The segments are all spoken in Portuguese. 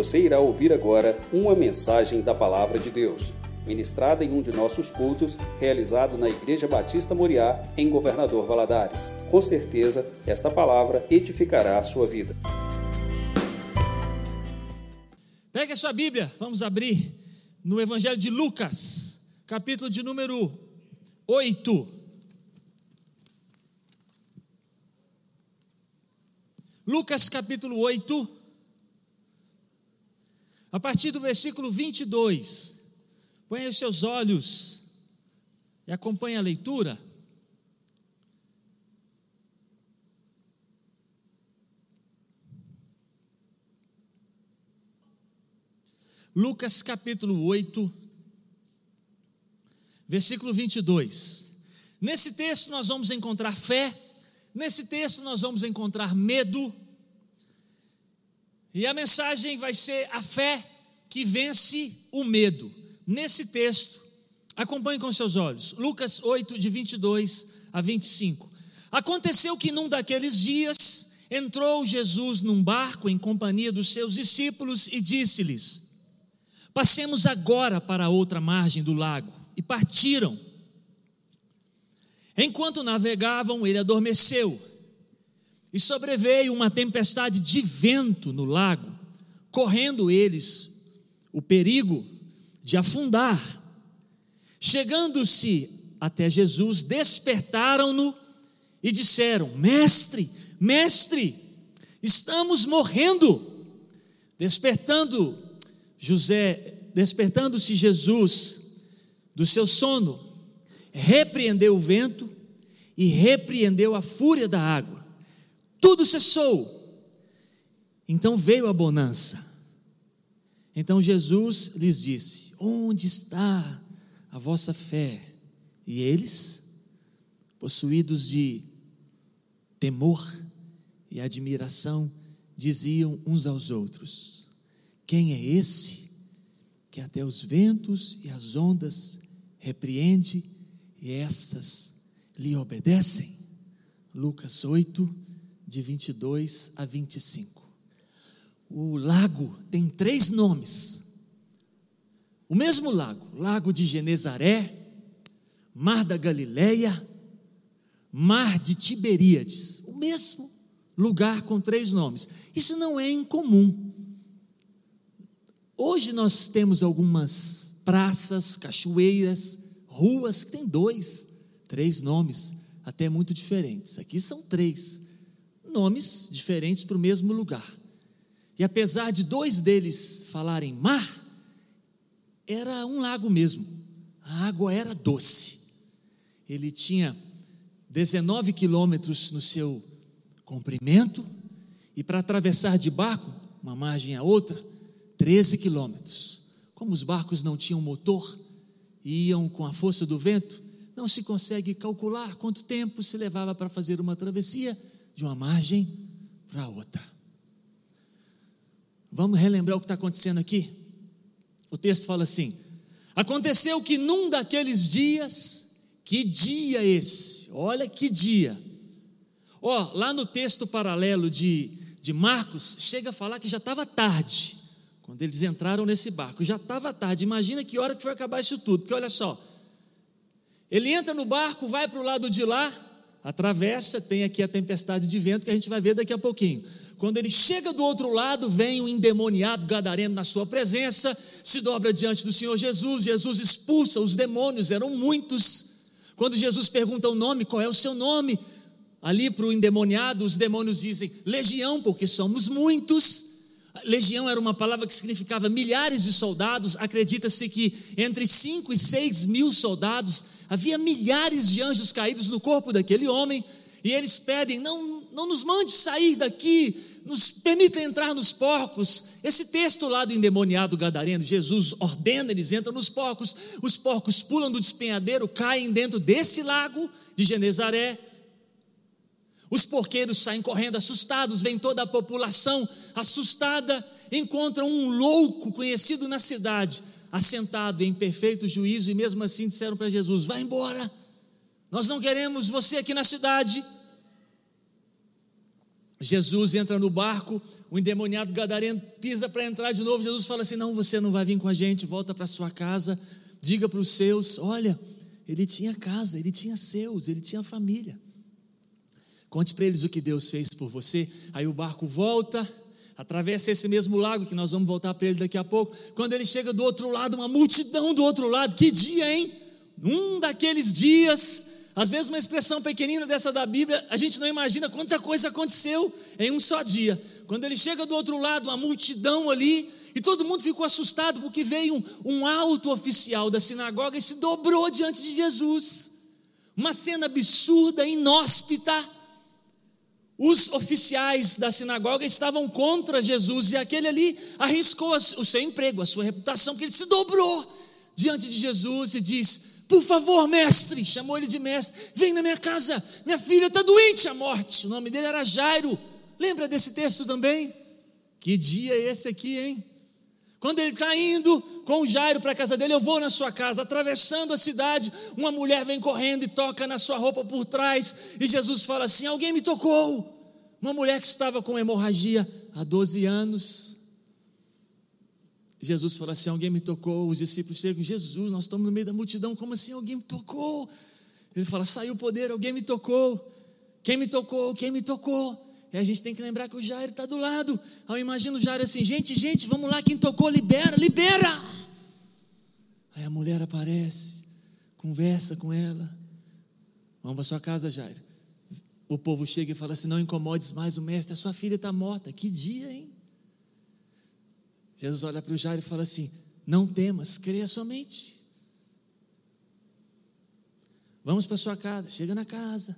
Você irá ouvir agora uma mensagem da Palavra de Deus, ministrada em um de nossos cultos, realizado na Igreja Batista Moriá, em Governador Valadares. Com certeza, esta palavra edificará a sua vida. Pegue a sua Bíblia, vamos abrir no Evangelho de Lucas, capítulo de número 8. Lucas capítulo 8, a partir do versículo 22. Põe os seus olhos e acompanhe a leitura. Lucas capítulo 8, versículo 22. Nesse texto nós vamos encontrar fé, nesse texto nós vamos encontrar medo, e a mensagem vai ser a fé que vence o medo. Nesse texto, acompanhe com seus olhos. Lucas 8, de 22 a 25. Aconteceu que num daqueles dias entrou Jesus num barco em companhia dos seus discípulos e disse-lhes: Passemos agora para a outra margem do lago. E partiram. Enquanto navegavam, ele adormeceu. E sobreveio uma tempestade de vento no lago, correndo eles o perigo de afundar. Chegando-se até Jesus, despertaram-no e disseram: Mestre, mestre, estamos morrendo. Despertando José, despertando-se Jesus do seu sono, repreendeu o vento e repreendeu a fúria da água tudo cessou. Então veio a bonança. Então Jesus lhes disse: Onde está a vossa fé? E eles, possuídos de temor e admiração, diziam uns aos outros: Quem é esse que até os ventos e as ondas repreende e essas lhe obedecem? Lucas 8, de 22 a 25. O lago tem três nomes. O mesmo lago, Lago de Genezaré, Mar da Galileia, Mar de Tiberíades. O mesmo lugar com três nomes. Isso não é incomum. Hoje nós temos algumas praças, cachoeiras, ruas que têm dois, três nomes, até muito diferentes. Aqui são três nomes diferentes para o mesmo lugar. E apesar de dois deles falarem mar, era um lago mesmo. A água era doce. Ele tinha 19 quilômetros no seu comprimento e para atravessar de barco, uma margem a outra, 13 quilômetros. Como os barcos não tinham motor e iam com a força do vento, não se consegue calcular quanto tempo se levava para fazer uma travessia de uma margem para outra. Vamos relembrar o que está acontecendo aqui? O texto fala assim: Aconteceu que num daqueles dias, que dia esse? Olha que dia. Ó, lá no texto paralelo de, de Marcos, chega a falar que já estava tarde, quando eles entraram nesse barco, já estava tarde. Imagina que hora que foi acabar isso tudo, porque olha só, ele entra no barco, vai para o lado de lá, atravessa, tem aqui a tempestade de vento que a gente vai ver daqui a pouquinho. Quando ele chega do outro lado, vem um endemoniado gadareno na sua presença, se dobra diante do Senhor Jesus, Jesus expulsa os demônios, eram muitos. Quando Jesus pergunta o nome, qual é o seu nome? Ali para o endemoniado, os demônios dizem legião, porque somos muitos. Legião era uma palavra que significava milhares de soldados, acredita-se que entre 5 e 6 mil soldados Havia milhares de anjos caídos no corpo daquele homem, e eles pedem: não, não nos mande sair daqui, nos permita entrar nos porcos. Esse texto lá do endemoniado gadareno, Jesus ordena, eles entram nos porcos, os porcos pulam do despenhadeiro, caem dentro desse lago de Genezaré. Os porqueiros saem correndo assustados, vem toda a população assustada, encontram um louco conhecido na cidade, assentado em perfeito juízo, e mesmo assim disseram para Jesus: Vai embora, nós não queremos você aqui na cidade. Jesus entra no barco, o endemoniado gadareno pisa para entrar de novo. Jesus fala assim: Não, você não vai vir com a gente, volta para sua casa, diga para os seus: Olha, ele tinha casa, ele tinha seus, ele tinha família. Conte para eles o que Deus fez por você. Aí o barco volta, atravessa esse mesmo lago, que nós vamos voltar para ele daqui a pouco. Quando ele chega do outro lado, uma multidão do outro lado. Que dia, hein? Um daqueles dias às vezes, uma expressão pequenina dessa da Bíblia, a gente não imagina quanta coisa aconteceu em um só dia. Quando ele chega do outro lado, uma multidão ali, e todo mundo ficou assustado, porque veio um, um alto oficial da sinagoga e se dobrou diante de Jesus. Uma cena absurda, inóspita. Os oficiais da sinagoga estavam contra Jesus, e aquele ali arriscou o seu emprego, a sua reputação, porque ele se dobrou diante de Jesus e diz: por favor, mestre, chamou ele de mestre, vem na minha casa, minha filha está doente à morte. O nome dele era Jairo. Lembra desse texto também? Que dia é esse aqui, hein? Quando ele está indo com o Jairo para a casa dele, eu vou na sua casa, atravessando a cidade, uma mulher vem correndo e toca na sua roupa por trás, e Jesus fala assim: Alguém me tocou. Uma mulher que estava com hemorragia há 12 anos, Jesus falou assim: Alguém me tocou. Os discípulos chegam, Jesus, nós estamos no meio da multidão, como assim alguém me tocou? Ele fala: Saiu o poder, alguém me tocou. Quem me tocou? Quem me tocou? E a gente tem que lembrar que o Jairo está do lado. Aí eu imagino o Jairo assim: Gente, gente, vamos lá, quem tocou, libera, libera. Aí a mulher aparece, conversa com ela. Vamos para sua casa, Jairo. O povo chega e fala assim: Não incomodes mais o mestre, a sua filha está morta. Que dia, hein? Jesus olha para o Jairo e fala assim: Não temas, creia somente. Vamos para sua casa. Chega na casa.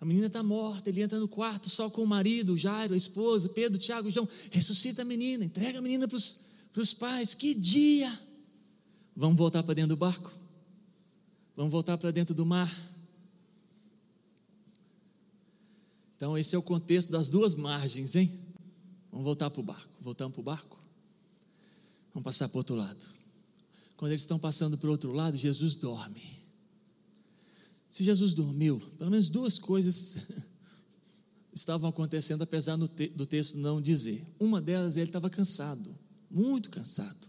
A menina está morta. Ele entra no quarto só com o marido, Jairo, a esposa, Pedro, Tiago, João. Ressuscita a menina, entrega a menina para os pais. Que dia! Vamos voltar para dentro do barco? Vamos voltar para dentro do mar? Então, esse é o contexto das duas margens, hein? Vamos voltar para o barco. Voltamos para o barco? Vamos passar para o outro lado. Quando eles estão passando para o outro lado, Jesus dorme. Se Jesus dormiu, pelo menos duas coisas estavam acontecendo, apesar do texto não dizer. Uma delas, ele estava cansado, muito cansado.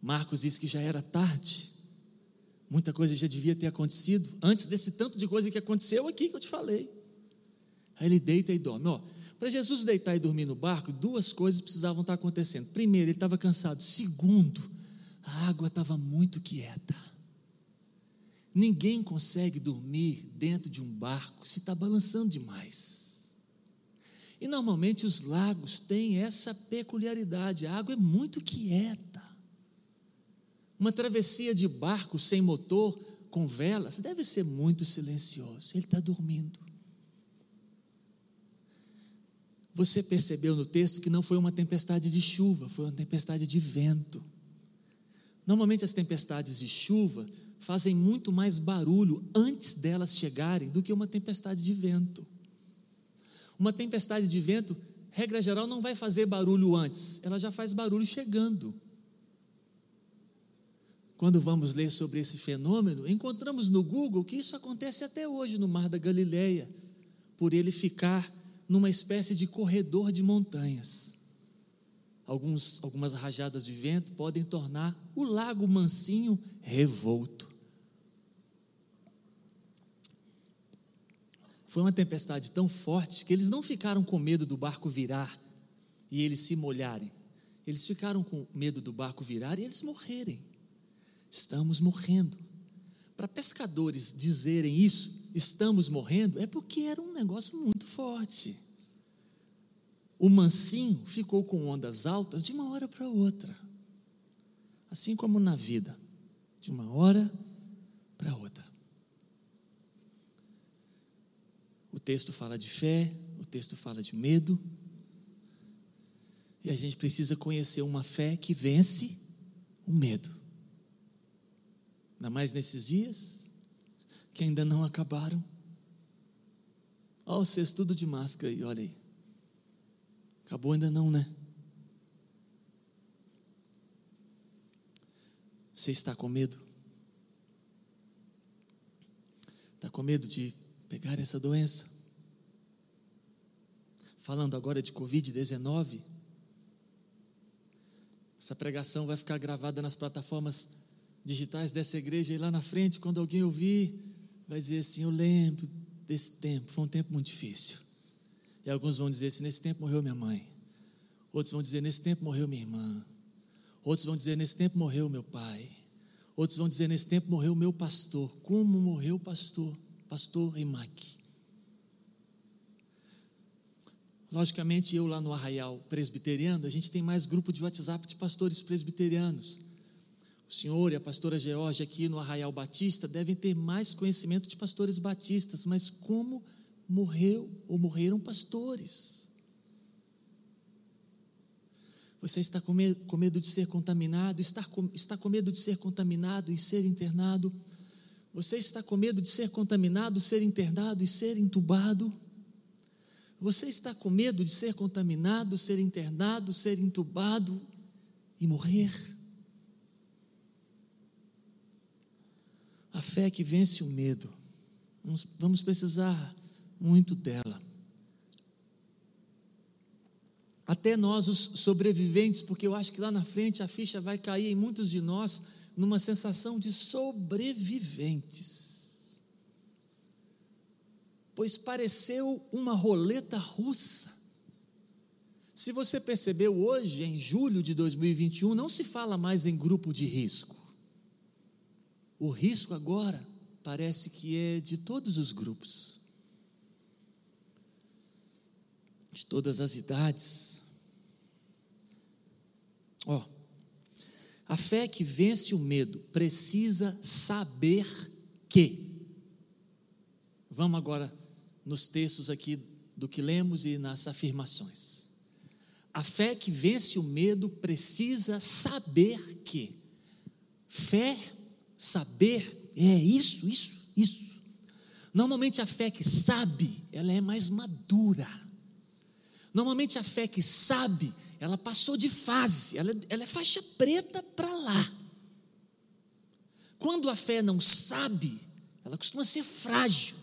Marcos diz que já era tarde, muita coisa já devia ter acontecido, antes desse tanto de coisa que aconteceu aqui que eu te falei. Aí ele deita e dorme. Ó, para Jesus deitar e dormir no barco, duas coisas precisavam estar acontecendo. Primeiro, ele estava cansado. Segundo, a água estava muito quieta. Ninguém consegue dormir dentro de um barco se está balançando demais. E normalmente os lagos têm essa peculiaridade: a água é muito quieta. Uma travessia de barco sem motor, com velas, deve ser muito silencioso. Ele está dormindo. Você percebeu no texto que não foi uma tempestade de chuva, foi uma tempestade de vento. Normalmente as tempestades de chuva fazem muito mais barulho antes delas chegarem do que uma tempestade de vento. Uma tempestade de vento, regra geral, não vai fazer barulho antes, ela já faz barulho chegando. Quando vamos ler sobre esse fenômeno, encontramos no Google que isso acontece até hoje no Mar da Galileia, por ele ficar numa espécie de corredor de montanhas. Alguns, algumas rajadas de vento podem tornar o lago mansinho revolto. Foi uma tempestade tão forte que eles não ficaram com medo do barco virar e eles se molharem. Eles ficaram com medo do barco virar e eles morrerem. Estamos morrendo. Para pescadores dizerem isso, estamos morrendo, é porque era um negócio muito forte. O mansinho ficou com ondas altas de uma hora para outra. Assim como na vida, de uma hora para outra. O texto fala de fé, o texto fala de medo. E a gente precisa conhecer uma fé que vence o medo. Ainda mais nesses dias que ainda não acabaram. Olha o sexto tudo de máscara aí, olha aí. Acabou ainda não, né? Você está com medo? Está com medo de pegar essa doença? Falando agora de Covid-19. Essa pregação vai ficar gravada nas plataformas digitais dessa igreja e lá na frente, quando alguém ouvir, vai dizer assim: Eu lembro desse tempo, foi um tempo muito difícil. E alguns vão dizer assim: Nesse tempo morreu minha mãe. Outros vão dizer: Nesse tempo morreu minha irmã. Outros vão dizer: Nesse tempo morreu meu pai. Outros vão dizer: Nesse tempo morreu meu pastor. Como morreu o pastor? Pastor Rimac. Logicamente, eu lá no Arraial Presbiteriano, a gente tem mais grupo de WhatsApp de pastores presbiterianos. O senhor e a pastora Georgia aqui no Arraial Batista devem ter mais conhecimento de pastores batistas, mas como morreu ou morreram pastores? Você está com medo, com medo de ser contaminado? Está com, está com medo de ser contaminado e ser internado? Você está com medo de ser contaminado, ser internado e ser entubado? Você está com medo de ser contaminado, ser internado, ser entubado e morrer? A fé que vence o medo, vamos, precisar muito dela. Até nós, os sobreviventes, porque eu acho que lá na frente a ficha vai cair em muitos de nós numa sensação de sobreviventes pois pareceu uma roleta russa. Se você percebeu hoje, em julho de 2021, não se fala mais em grupo de risco. O risco agora parece que é de todos os grupos, de todas as idades. Ó, oh, a fé que vence o medo precisa saber que. Vamos agora nos textos aqui do que lemos e nas afirmações. A fé que vence o medo precisa saber que. Fé, saber, é isso, isso, isso. Normalmente a fé que sabe, ela é mais madura. Normalmente a fé que sabe, ela passou de fase, ela, ela é faixa preta para lá. Quando a fé não sabe, ela costuma ser frágil.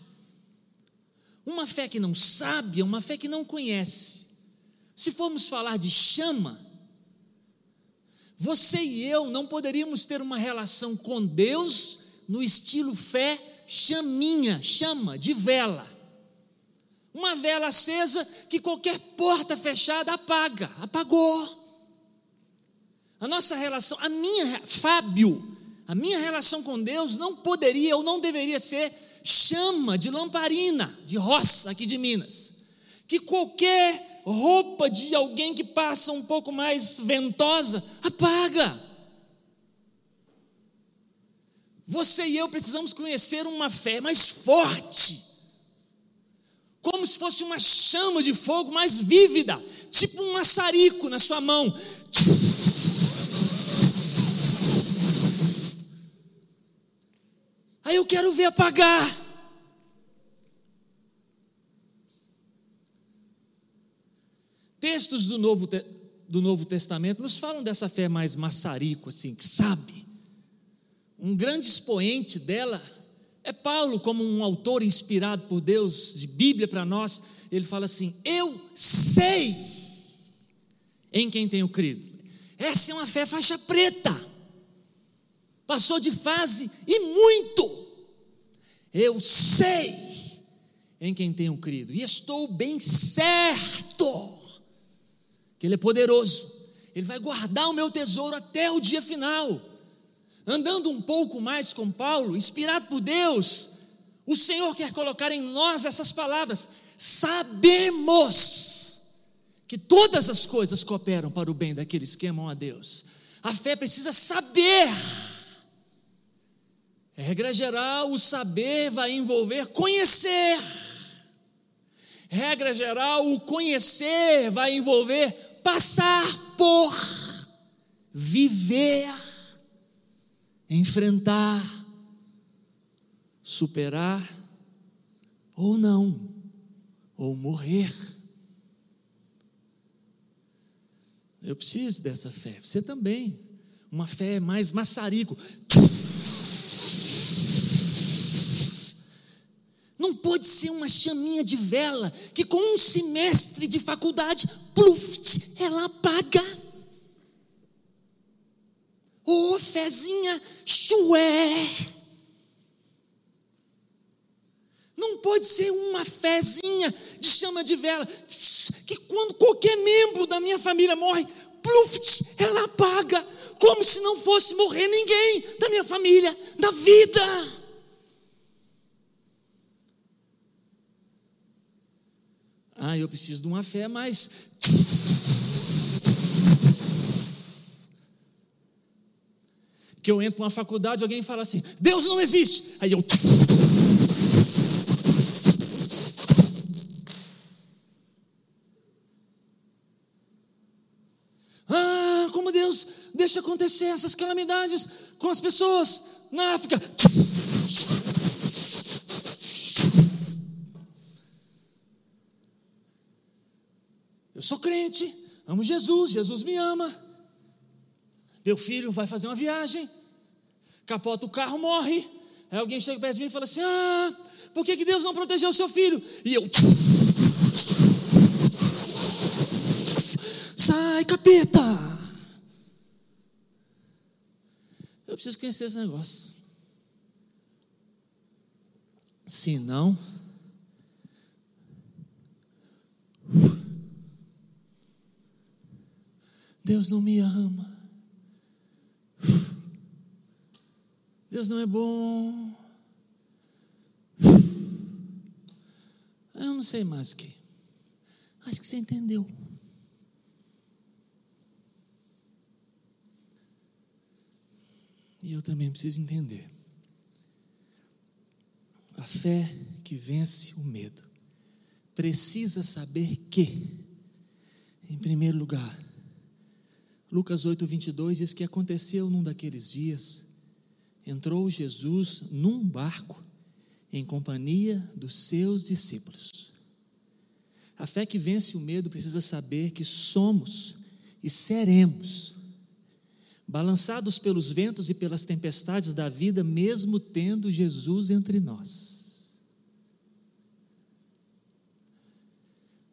Uma fé que não sabe é uma fé que não conhece. Se formos falar de chama, você e eu não poderíamos ter uma relação com Deus no estilo fé chaminha, chama, de vela. Uma vela acesa que qualquer porta fechada apaga, apagou. A nossa relação, a minha, Fábio, a minha relação com Deus não poderia ou não deveria ser chama de lamparina, de roça aqui de Minas, que qualquer roupa de alguém que passa um pouco mais ventosa apaga. Você e eu precisamos conhecer uma fé mais forte, como se fosse uma chama de fogo mais vívida, tipo um maçarico na sua mão. Aí quero ver apagar. Textos do Novo, do Novo Testamento nos falam dessa fé mais maçarico, assim, que sabe. Um grande expoente dela é Paulo, como um autor inspirado por Deus, de Bíblia para nós. Ele fala assim: Eu sei em quem tenho crido. Essa é uma fé faixa preta. Passou de fase e muito. Eu sei em quem tenho crido, e estou bem certo que Ele é poderoso, Ele vai guardar o meu tesouro até o dia final. Andando um pouco mais com Paulo, inspirado por Deus, o Senhor quer colocar em nós essas palavras: sabemos que todas as coisas cooperam para o bem daqueles que amam a Deus. A fé precisa saber regra geral, o saber vai envolver conhecer. Regra geral, o conhecer vai envolver passar por, viver, enfrentar, superar ou não, ou morrer. Eu preciso dessa fé, você também. Uma fé mais maçarico pode ser uma chaminha de vela que com um semestre de faculdade, pluft, ela apaga. Ô, oh, fezinha, chué. Não pode ser uma fezinha de chama de vela, que quando qualquer membro da minha família morre, pluft, ela apaga, como se não fosse morrer ninguém da minha família, da vida. Ah, eu preciso de uma fé mais. Que eu entro numa faculdade, alguém fala assim: Deus não existe. Aí eu. Ah, como Deus deixa acontecer essas calamidades com as pessoas na África. Eu sou crente, amo Jesus, Jesus me ama. Meu filho vai fazer uma viagem, capota o carro, morre. Aí alguém chega perto de mim e fala assim: Ah, por que, que Deus não protegeu o seu filho? E eu. Sai, capeta! Eu preciso conhecer esse negócio. Se não. Deus não me ama. Deus não é bom. Eu não sei mais o que. Acho que você entendeu. E eu também preciso entender. A fé que vence o medo precisa saber que, em primeiro lugar, Lucas 8, 22 diz que aconteceu num daqueles dias, entrou Jesus num barco em companhia dos seus discípulos. A fé que vence o medo precisa saber que somos e seremos balançados pelos ventos e pelas tempestades da vida, mesmo tendo Jesus entre nós.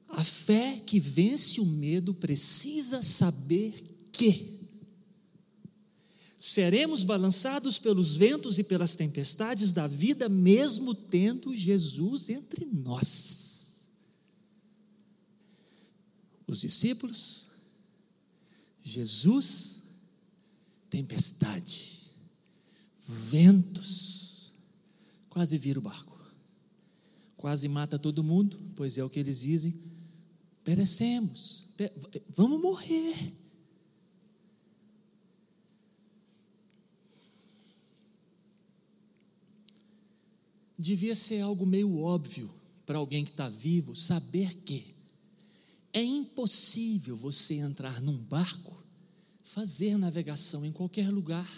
A fé que vence o medo precisa saber que seremos balançados pelos ventos e pelas tempestades da vida, mesmo tendo Jesus entre nós. Os discípulos, Jesus, tempestade, ventos, quase vira o barco, quase mata todo mundo, pois é o que eles dizem: perecemos, vamos morrer. Devia ser algo meio óbvio para alguém que está vivo saber que é impossível você entrar num barco, fazer navegação em qualquer lugar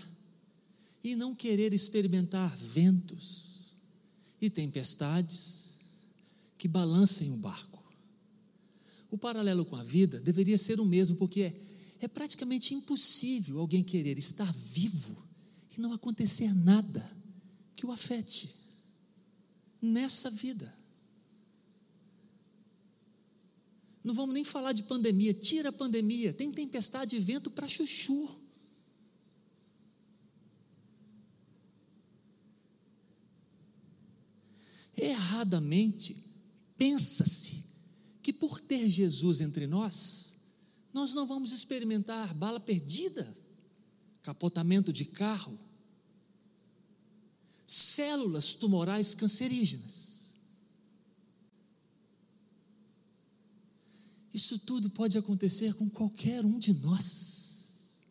e não querer experimentar ventos e tempestades que balancem o barco. O paralelo com a vida deveria ser o mesmo, porque é, é praticamente impossível alguém querer estar vivo e não acontecer nada que o afete nessa vida. Não vamos nem falar de pandemia, tira a pandemia, tem tempestade e vento para chuchu. Erradamente, pensa-se que por ter Jesus entre nós, nós não vamos experimentar bala perdida, capotamento de carro, células tumorais cancerígenas. Isso tudo pode acontecer com qualquer um de nós,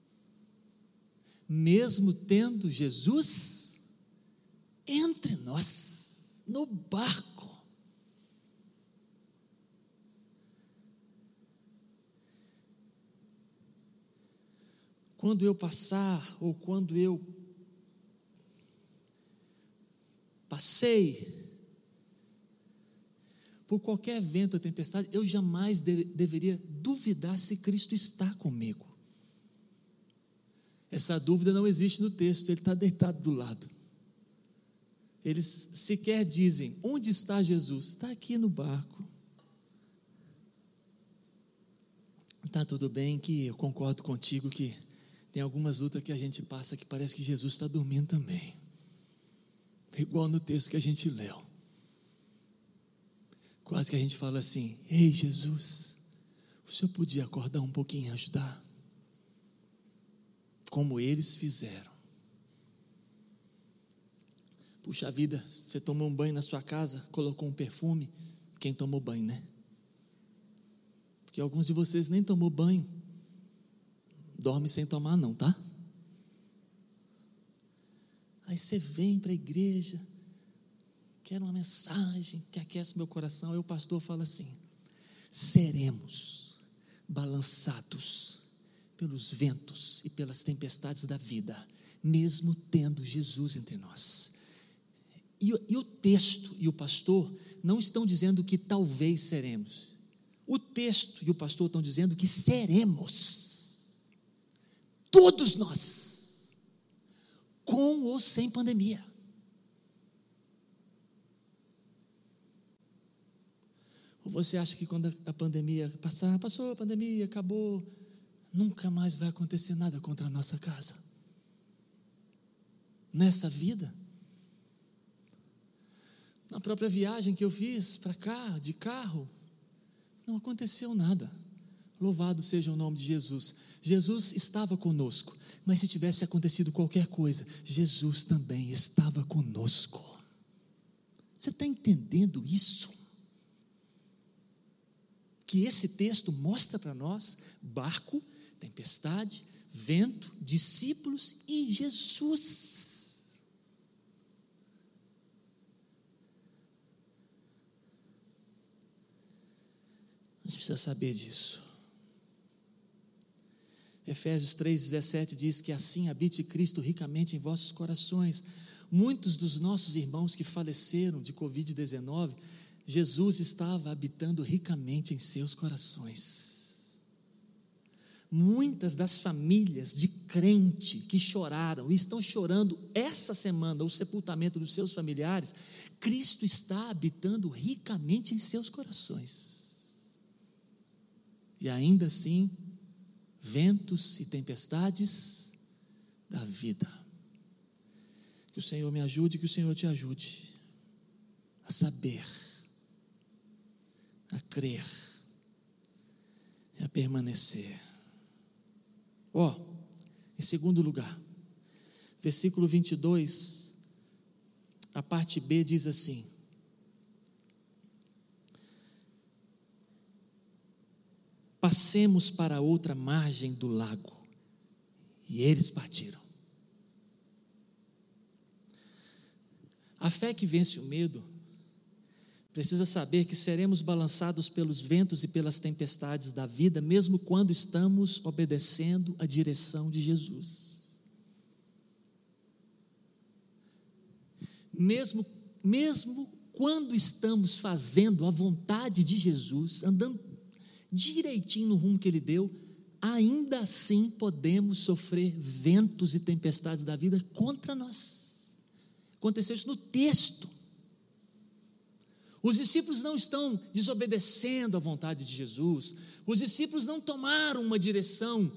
mesmo tendo Jesus entre nós, no barco. Quando eu passar, ou quando eu passei por qualquer vento ou tempestade, eu jamais de, deveria duvidar se Cristo está comigo. Essa dúvida não existe no texto, ele está deitado do lado. eles sequer dizem: onde está Jesus? Está aqui no barco. Está tudo bem que eu concordo contigo que tem algumas lutas que a gente passa que parece que Jesus está dormindo também. Igual no texto que a gente leu. Quase que a gente fala assim: Ei Jesus, o senhor podia acordar um pouquinho e ajudar? Como eles fizeram. Puxa vida, você tomou um banho na sua casa, colocou um perfume. Quem tomou banho, né? Porque alguns de vocês nem tomou banho. Dorme sem tomar, não, tá? Aí você vem para a igreja, quer uma mensagem que aquece meu coração. Aí o pastor fala assim: seremos balançados pelos ventos e pelas tempestades da vida, mesmo tendo Jesus entre nós. E, e, o texto e o pastor não estão dizendo que talvez seremos. O texto e o pastor estão dizendo que seremos. Todos nós. Com ou sem pandemia. Ou você acha que quando a pandemia passar, passou a pandemia, acabou, nunca mais vai acontecer nada contra a nossa casa? Nessa vida? Na própria viagem que eu fiz para cá, de carro, não aconteceu nada. Louvado seja o nome de Jesus. Jesus estava conosco, mas se tivesse acontecido qualquer coisa, Jesus também estava conosco. Você está entendendo isso? Que esse texto mostra para nós barco, tempestade, vento, discípulos e Jesus. A gente precisa saber disso. Efésios 3,17 diz que assim habite Cristo ricamente em vossos corações. Muitos dos nossos irmãos que faleceram de Covid-19, Jesus estava habitando ricamente em seus corações. Muitas das famílias de crente que choraram e estão chorando essa semana o sepultamento dos seus familiares, Cristo está habitando ricamente em seus corações e ainda assim ventos e tempestades da vida. Que o Senhor me ajude, que o Senhor te ajude a saber, a crer e a permanecer. Ó, oh, em segundo lugar, versículo 22, a parte B diz assim: passemos para outra margem do lago. E eles partiram. A fé que vence o medo precisa saber que seremos balançados pelos ventos e pelas tempestades da vida, mesmo quando estamos obedecendo a direção de Jesus. Mesmo, mesmo quando estamos fazendo a vontade de Jesus, andando direitinho no rumo que ele deu, ainda assim podemos sofrer ventos e tempestades da vida contra nós. Aconteceu isso no texto. Os discípulos não estão desobedecendo à vontade de Jesus, os discípulos não tomaram uma direção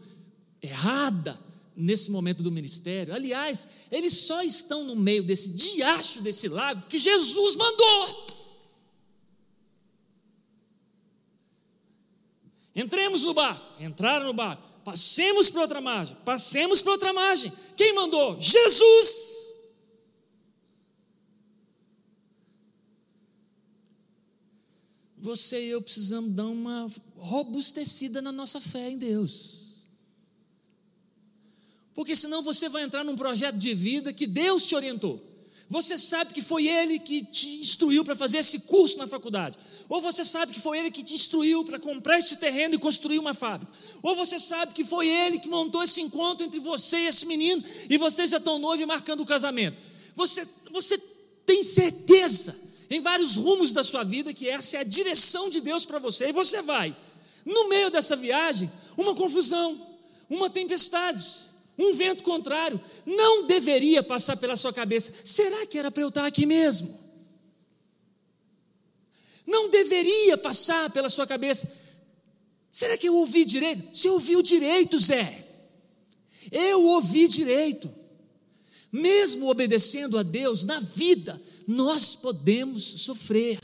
errada nesse momento do ministério. Aliás, eles só estão no meio desse diacho desse lago que Jesus mandou. Entremos no barco, entraram no barco, passemos para outra margem, passemos para outra margem. Quem mandou? Jesus. Você e eu precisamos dar uma robustecida na nossa fé em Deus. Porque senão você vai entrar num projeto de vida que Deus te orientou. Você sabe que foi ele que te instruiu para fazer esse curso na faculdade. Ou você sabe que foi ele que te instruiu para comprar esse terreno e construir uma fábrica. Ou você sabe que foi ele que montou esse encontro entre você e esse menino e vocês já estão noivos e marcando o casamento. Você, você tem certeza em vários rumos da sua vida que essa é a direção de Deus para você. E você vai. No meio dessa viagem, uma confusão, uma tempestade um vento contrário, não deveria passar pela sua cabeça: será que era para eu estar aqui mesmo? Não deveria passar pela sua cabeça: será que eu ouvi direito? Você ouviu direito, Zé. Eu ouvi direito. Mesmo obedecendo a Deus na vida, nós podemos sofrer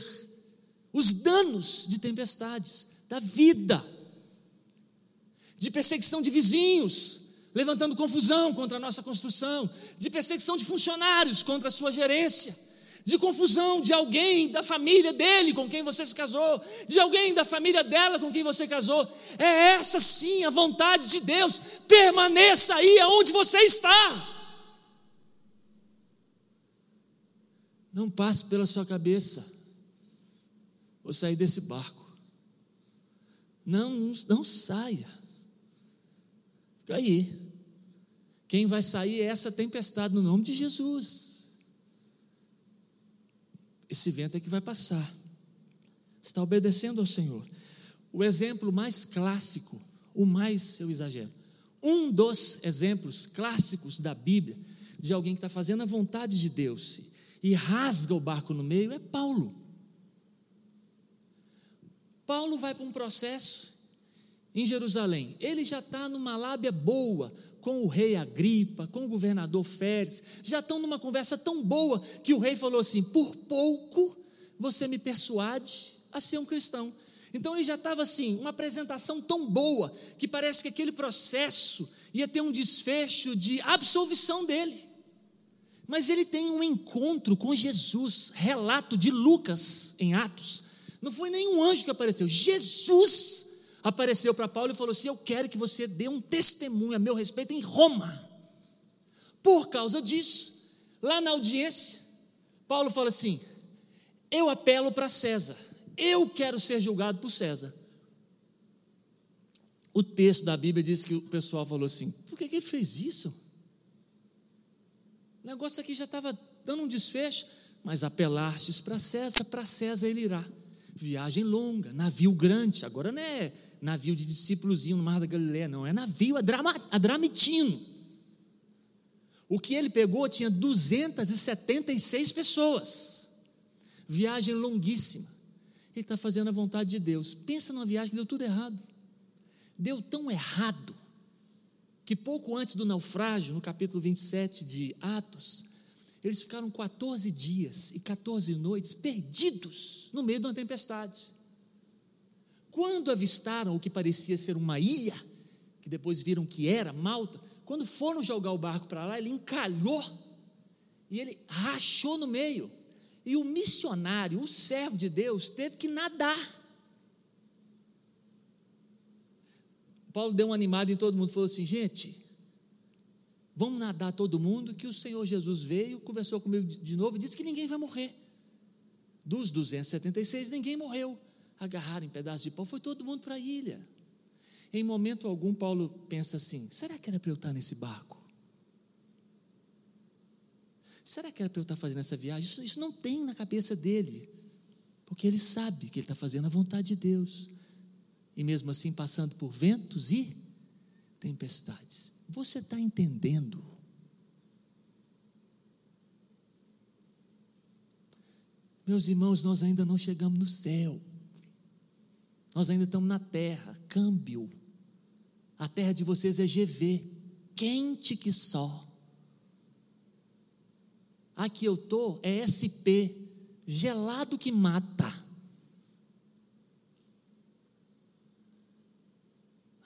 os danos de tempestades da vida, de perseguição de vizinhos, levantando confusão contra a nossa construção, de perseguição de funcionários contra a sua gerência, de confusão de alguém da família dele com quem você se casou, de alguém da família dela com quem você casou. É essa sim a vontade de Deus. Permaneça aí aonde você está. Não passe pela sua cabeça. Vou sair desse barco. Não, não saia. Fica aí. Quem vai sair é essa tempestade no nome de Jesus. Esse vento é que vai passar. Está obedecendo ao Senhor. O exemplo mais clássico, o mais eu exagero, um dos exemplos clássicos da Bíblia de alguém que está fazendo a vontade de Deus e rasga o barco no meio é Paulo. Paulo vai para um processo em Jerusalém. Ele já está numa lábia boa com o rei Agripa, com o governador Félix. Já estão numa conversa tão boa que o rei falou assim: por pouco você me persuade a ser um cristão. Então ele já estava assim, uma apresentação tão boa que parece que aquele processo ia ter um desfecho de absolvição dele. Mas ele tem um encontro com Jesus, relato de Lucas em Atos. Não foi nenhum anjo que apareceu, Jesus apareceu para Paulo e falou assim: Eu quero que você dê um testemunho a meu respeito em Roma. Por causa disso, lá na audiência, Paulo fala assim: Eu apelo para César, eu quero ser julgado por César. O texto da Bíblia diz que o pessoal falou assim: Por que, que ele fez isso? O negócio aqui já estava dando um desfecho, mas apelastes para César, para César ele irá. Viagem longa, navio grande, agora não é navio de discípulozinho no Mar da Galileia, não, é navio adramitino. O que ele pegou tinha 276 pessoas. Viagem longuíssima. Ele está fazendo a vontade de Deus. Pensa numa viagem que deu tudo errado. Deu tão errado que pouco antes do naufrágio, no capítulo 27 de Atos, eles ficaram 14 dias e 14 noites perdidos no meio de uma tempestade. Quando avistaram o que parecia ser uma ilha, que depois viram que era Malta, quando foram jogar o barco para lá, ele encalhou e ele rachou no meio. E o missionário, o servo de Deus, teve que nadar Paulo deu uma animada em todo mundo, falou assim: gente, vamos nadar todo mundo, que o Senhor Jesus veio, conversou comigo de novo e disse que ninguém vai morrer. Dos 276, ninguém morreu. Agarraram em pedaços de pau, foi todo mundo para a ilha. Em momento algum, Paulo pensa assim: será que era para eu estar nesse barco? Será que era para eu estar fazendo essa viagem? Isso, isso não tem na cabeça dele, porque ele sabe que ele está fazendo a vontade de Deus e mesmo assim passando por ventos e tempestades. Você está entendendo? Meus irmãos, nós ainda não chegamos no céu, nós ainda estamos na terra, câmbio. A terra de vocês é GV, quente que só. Aqui eu estou é SP, gelado que mata.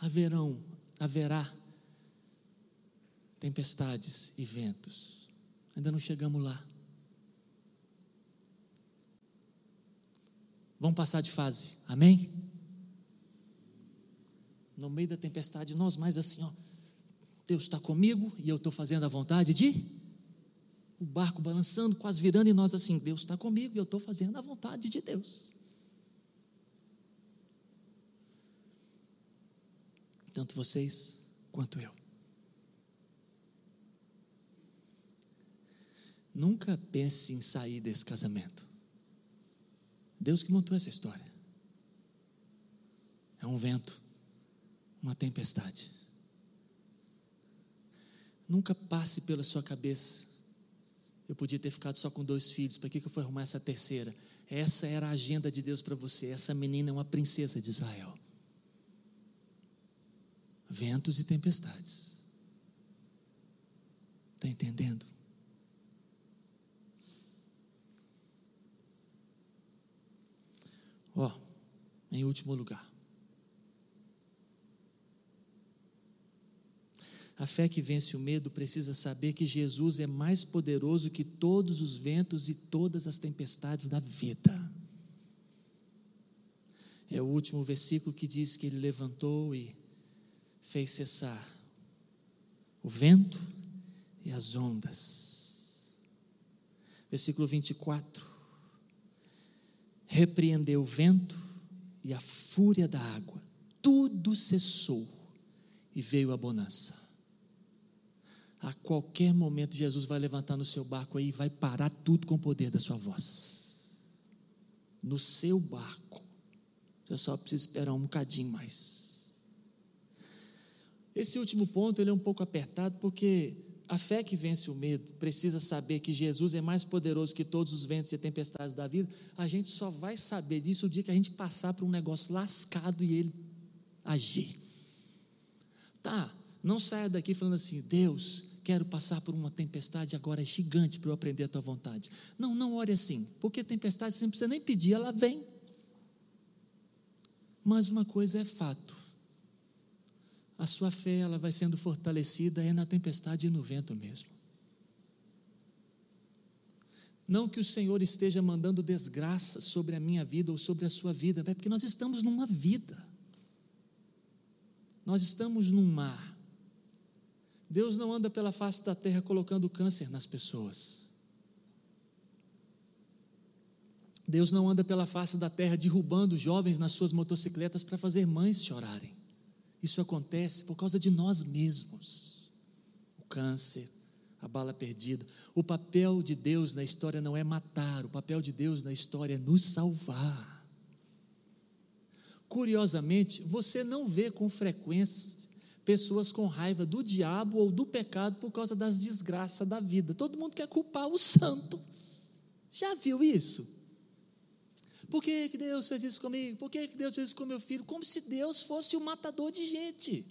haverão, haverá tempestades e ventos. Ainda não chegamos lá. Vamos passar de fase, amém? No meio da tempestade, nós mais assim, ó, Deus está comigo e eu estou fazendo a vontade de. O barco balançando, quase virando, e nós assim, Deus está comigo e eu estou fazendo a vontade de Deus. Tanto vocês quanto eu. Nunca pense em sair desse casamento. Deus que montou essa história. É um vento, uma tempestade. Nunca passe pela sua cabeça. Eu podia ter ficado só com dois filhos, para que eu fui arrumar essa terceira? Essa era a agenda de Deus para você. Essa menina é uma princesa de Israel. Ventos e tempestades. Está entendendo? Ó, oh, em último lugar. A fé que vence o medo precisa saber que Jesus é mais poderoso que todos os ventos e todas as tempestades da vida. É o último versículo que diz que ele levantou e fez cessar o vento e as ondas. Versículo 24. Repreendeu o vento e a fúria da água, tudo cessou e veio a bonança. A qualquer momento, Jesus vai levantar no seu barco aí e vai parar tudo com o poder da sua voz. No seu barco. Você só precisa esperar um bocadinho mais. Esse último ponto ele é um pouco apertado porque a fé que vence o medo precisa saber que Jesus é mais poderoso que todos os ventos e tempestades da vida. A gente só vai saber disso o dia que a gente passar por um negócio lascado e ele agir. Tá, não saia daqui falando assim, Deus, quero passar por uma tempestade agora gigante para eu aprender a tua vontade. Não, não ore assim, porque tempestade você não precisa nem pedir, ela vem. Mas uma coisa é fato. A sua fé ela vai sendo fortalecida é na tempestade e no vento mesmo. Não que o Senhor esteja mandando desgraça sobre a minha vida ou sobre a sua vida, é porque nós estamos numa vida. Nós estamos num mar. Deus não anda pela face da terra colocando câncer nas pessoas. Deus não anda pela face da terra derrubando jovens nas suas motocicletas para fazer mães chorarem. Isso acontece por causa de nós mesmos. O câncer, a bala perdida. O papel de Deus na história não é matar, o papel de Deus na história é nos salvar. Curiosamente, você não vê com frequência pessoas com raiva do diabo ou do pecado por causa das desgraças da vida. Todo mundo quer culpar o santo. Já viu isso? Por que, que Deus fez isso comigo? Por que, que Deus fez isso com meu filho? Como se Deus fosse o matador de gente.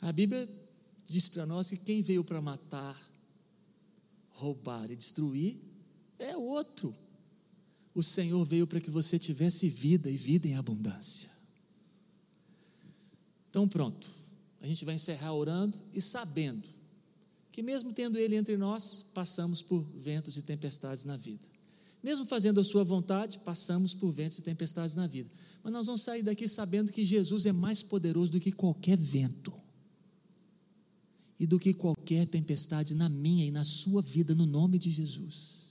A Bíblia diz para nós que quem veio para matar, roubar e destruir é outro o Senhor veio para que você tivesse vida e vida em abundância. Então, pronto, a gente vai encerrar orando e sabendo que, mesmo tendo Ele entre nós, passamos por ventos e tempestades na vida. Mesmo fazendo a Sua vontade, passamos por ventos e tempestades na vida. Mas nós vamos sair daqui sabendo que Jesus é mais poderoso do que qualquer vento e do que qualquer tempestade na minha e na sua vida, no nome de Jesus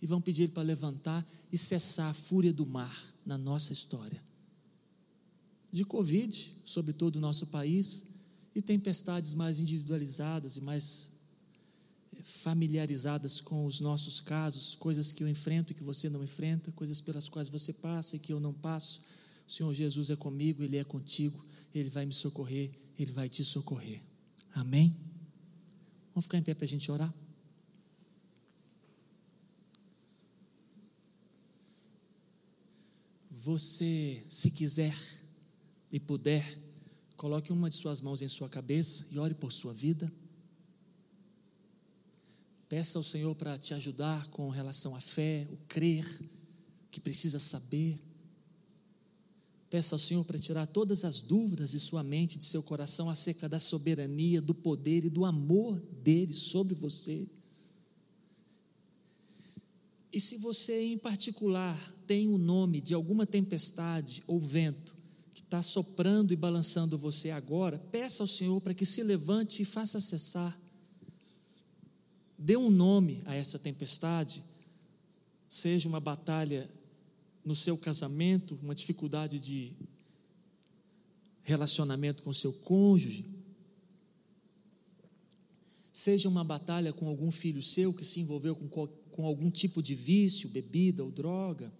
e vão pedir Ele para levantar e cessar a fúria do mar na nossa história. De Covid, sobre todo o nosso país, e tempestades mais individualizadas e mais eh, familiarizadas com os nossos casos, coisas que eu enfrento e que você não enfrenta, coisas pelas quais você passa e que eu não passo. O Senhor Jesus é comigo, Ele é contigo, Ele vai me socorrer, Ele vai te socorrer. Amém? Vamos ficar em pé para a gente orar? você, se quiser e puder, coloque uma de suas mãos em sua cabeça e ore por sua vida. Peça ao Senhor para te ajudar com relação à fé, o crer, que precisa saber. Peça ao Senhor para tirar todas as dúvidas de sua mente, de seu coração, acerca da soberania, do poder e do amor dele sobre você. E se você, em particular, tem o nome de alguma tempestade ou vento que está soprando e balançando você agora, peça ao Senhor para que se levante e faça cessar. Dê um nome a essa tempestade, seja uma batalha no seu casamento, uma dificuldade de relacionamento com seu cônjuge, seja uma batalha com algum filho seu que se envolveu com, com algum tipo de vício, bebida ou droga,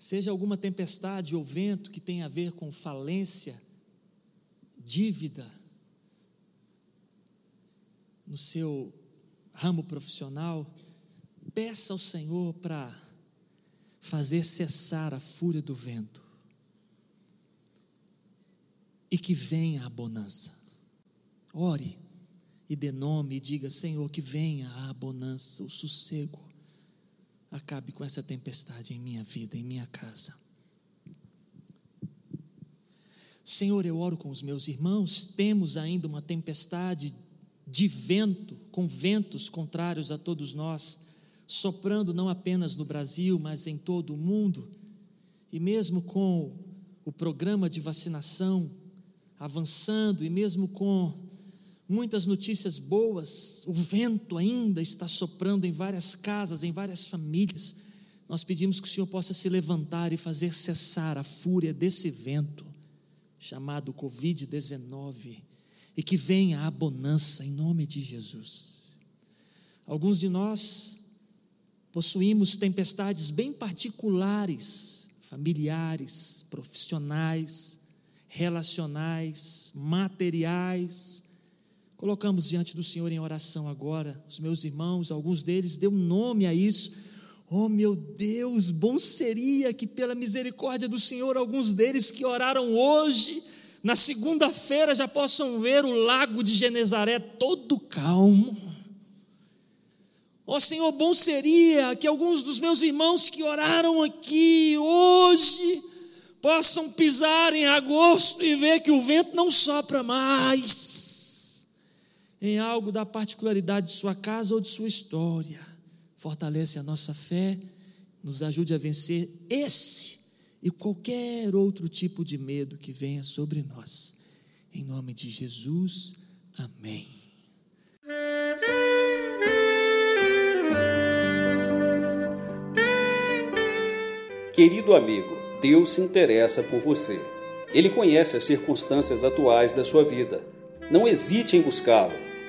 seja alguma tempestade ou vento que tenha a ver com falência, dívida, no seu ramo profissional, peça ao Senhor para fazer cessar a fúria do vento e que venha a bonança. Ore e dê nome e diga: Senhor, que venha a bonança, o sossego. Acabe com essa tempestade em minha vida, em minha casa. Senhor, eu oro com os meus irmãos, temos ainda uma tempestade de vento, com ventos contrários a todos nós, soprando não apenas no Brasil, mas em todo o mundo, e mesmo com o programa de vacinação avançando, e mesmo com muitas notícias boas, o vento ainda está soprando em várias casas, em várias famílias. Nós pedimos que o Senhor possa se levantar e fazer cessar a fúria desse vento, chamado Covid-19, e que venha a bonança em nome de Jesus. Alguns de nós possuímos tempestades bem particulares, familiares, profissionais, relacionais, materiais, Colocamos diante do Senhor em oração agora, os meus irmãos, alguns deles deu nome a isso. Oh meu Deus, bom seria que pela misericórdia do Senhor, alguns deles que oraram hoje, na segunda-feira já possam ver o lago de Genezaré todo calmo. Ó oh, Senhor, bom seria que alguns dos meus irmãos que oraram aqui hoje possam pisar em agosto e ver que o vento não sopra mais em algo da particularidade de sua casa ou de sua história. Fortalece a nossa fé, nos ajude a vencer esse e qualquer outro tipo de medo que venha sobre nós. Em nome de Jesus, amém. Querido amigo, Deus se interessa por você. Ele conhece as circunstâncias atuais da sua vida. Não hesite em buscá-lo